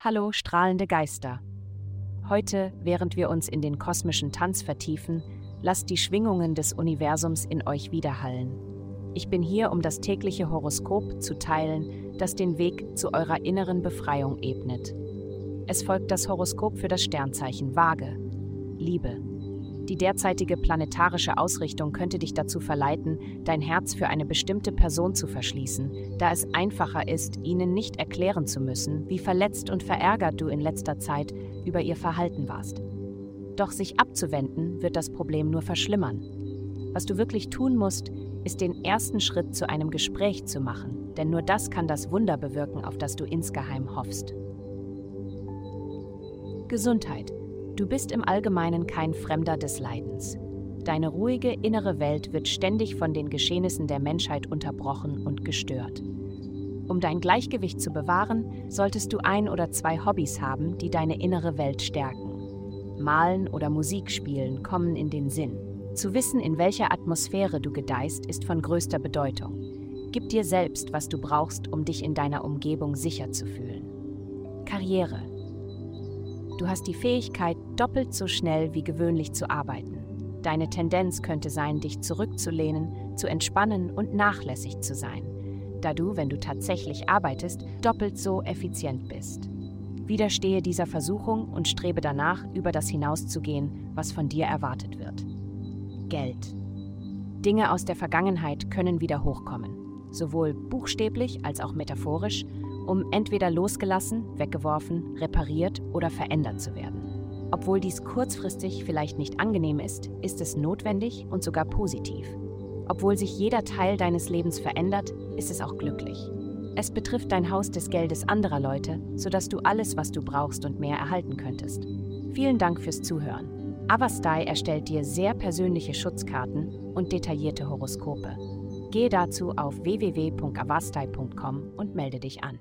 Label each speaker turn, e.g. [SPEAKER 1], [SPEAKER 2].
[SPEAKER 1] Hallo, strahlende Geister. Heute, während wir uns in den kosmischen Tanz vertiefen, lasst die Schwingungen des Universums in euch widerhallen. Ich bin hier, um das tägliche Horoskop zu teilen, das den Weg zu eurer inneren Befreiung ebnet. Es folgt das Horoskop für das Sternzeichen Waage. Liebe. Die derzeitige planetarische Ausrichtung könnte dich dazu verleiten, dein Herz für eine bestimmte Person zu verschließen, da es einfacher ist, ihnen nicht erklären zu müssen, wie verletzt und verärgert du in letzter Zeit über ihr Verhalten warst. Doch sich abzuwenden wird das Problem nur verschlimmern. Was du wirklich tun musst, ist den ersten Schritt zu einem Gespräch zu machen, denn nur das kann das Wunder bewirken, auf das du insgeheim hoffst. Gesundheit. Du bist im Allgemeinen kein Fremder des Leidens. Deine ruhige innere Welt wird ständig von den Geschehnissen der Menschheit unterbrochen und gestört. Um dein Gleichgewicht zu bewahren, solltest du ein oder zwei Hobbys haben, die deine innere Welt stärken. Malen oder Musik spielen kommen in den Sinn. Zu wissen, in welcher Atmosphäre du gedeihst, ist von größter Bedeutung. Gib dir selbst, was du brauchst, um dich in deiner Umgebung sicher zu fühlen. Karriere. Du hast die Fähigkeit, doppelt so schnell wie gewöhnlich zu arbeiten. Deine Tendenz könnte sein, dich zurückzulehnen, zu entspannen und nachlässig zu sein, da du, wenn du tatsächlich arbeitest, doppelt so effizient bist. Widerstehe dieser Versuchung und strebe danach, über das hinauszugehen, was von dir erwartet wird. Geld. Dinge aus der Vergangenheit können wieder hochkommen, sowohl buchstäblich als auch metaphorisch, um entweder losgelassen, weggeworfen, repariert oder verändert zu werden. Obwohl dies kurzfristig vielleicht nicht angenehm ist, ist es notwendig und sogar positiv. Obwohl sich jeder Teil deines Lebens verändert, ist es auch glücklich. Es betrifft dein Haus des Geldes anderer Leute, sodass du alles, was du brauchst und mehr erhalten könntest. Vielen Dank fürs Zuhören. Avastai erstellt dir sehr persönliche Schutzkarten und detaillierte Horoskope. Gehe dazu auf www.avastai.com und melde dich an.